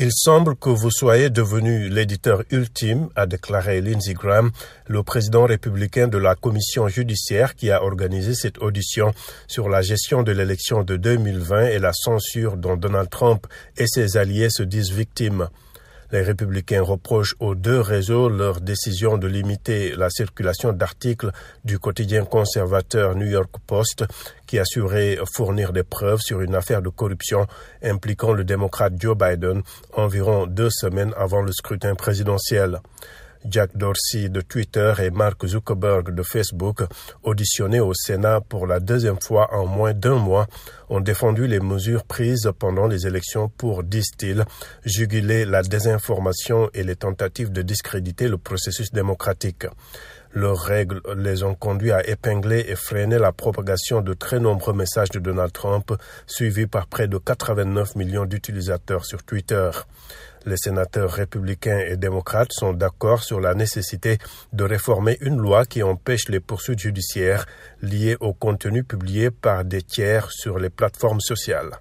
Il semble que vous soyez devenu l'éditeur ultime, a déclaré Lindsey Graham, le président républicain de la commission judiciaire qui a organisé cette audition sur la gestion de l'élection de 2020 et la censure dont Donald Trump et ses alliés se disent victimes. Les républicains reprochent aux deux réseaux leur décision de limiter la circulation d'articles du quotidien conservateur New York Post qui assurait fournir des preuves sur une affaire de corruption impliquant le démocrate Joe Biden environ deux semaines avant le scrutin présidentiel. Jack Dorsey de Twitter et Mark Zuckerberg de Facebook, auditionnés au Sénat pour la deuxième fois en moins d'un mois, ont défendu les mesures prises pendant les élections pour, disent-ils, juguler la désinformation et les tentatives de discréditer le processus démocratique. Leurs règles les ont conduits à épingler et freiner la propagation de très nombreux messages de Donald Trump, suivis par près de 89 millions d'utilisateurs sur Twitter. Les sénateurs républicains et démocrates sont d'accord sur la nécessité de réformer une loi qui empêche les poursuites judiciaires liées au contenu publié par des tiers sur les plateformes sociales.